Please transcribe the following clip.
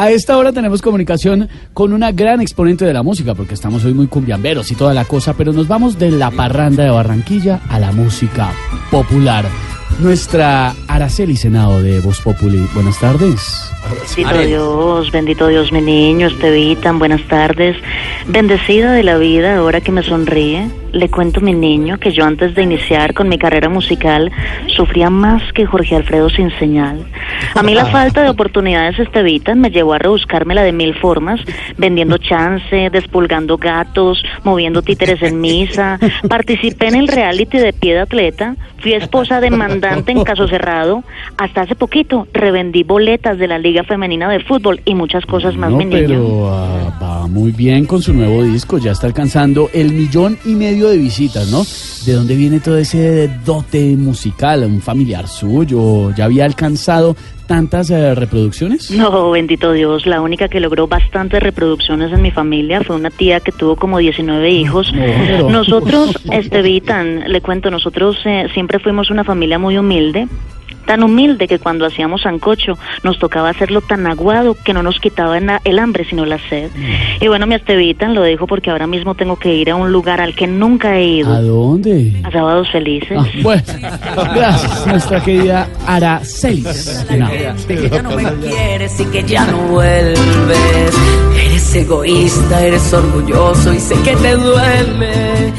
A esta hora tenemos comunicación con una gran exponente de la música, porque estamos hoy muy cumbiamberos y toda la cosa, pero nos vamos de la parranda de Barranquilla a la música popular. Nuestra Araceli Senado de Voz Populi. Buenas tardes. Bendito Dios, bendito Dios, mi niño, Estevitan, buenas tardes. Bendecida de la vida, ahora que me sonríe, le cuento mi niño que yo antes de iniciar con mi carrera musical sufría más que Jorge Alfredo sin señal. A mí la falta de oportunidades Estevitan me llevó a rebuscármela de mil formas, vendiendo chance, despulgando gatos, moviendo títeres en misa, participé en el reality de pie de atleta, fui esposa demandante en caso cerrado, hasta hace poquito revendí boletas de la Liga Femenina de Fútbol y muchas cosas más, No, mi niño. pero ah, va muy bien con su nuevo disco, ya está alcanzando el millón y medio de visitas, ¿no? ¿De dónde viene todo ese dote musical? ¿Un familiar suyo? ¿Ya había alcanzado tantas eh, reproducciones? No, bendito Dios, la única que logró bastantes reproducciones en mi familia fue una tía que tuvo como 19 hijos. No, pero- Nosotros, Estevitan, le cuento, nosotros eh, siempre fuimos una familia muy humilde. Tan humilde que cuando hacíamos sancocho nos tocaba hacerlo tan aguado que no nos quitaba el hambre sino la sed. Mm. Y bueno, mi Estevitan, lo dejo porque ahora mismo tengo que ir a un lugar al que nunca he ido. ¿A dónde? A Sábados Felices. Ah, bueno, gracias, nuestra querida Aracelis. Senado. que ya no me quieres y que ya no vuelves. Eres egoísta, eres orgulloso y sé que te duele.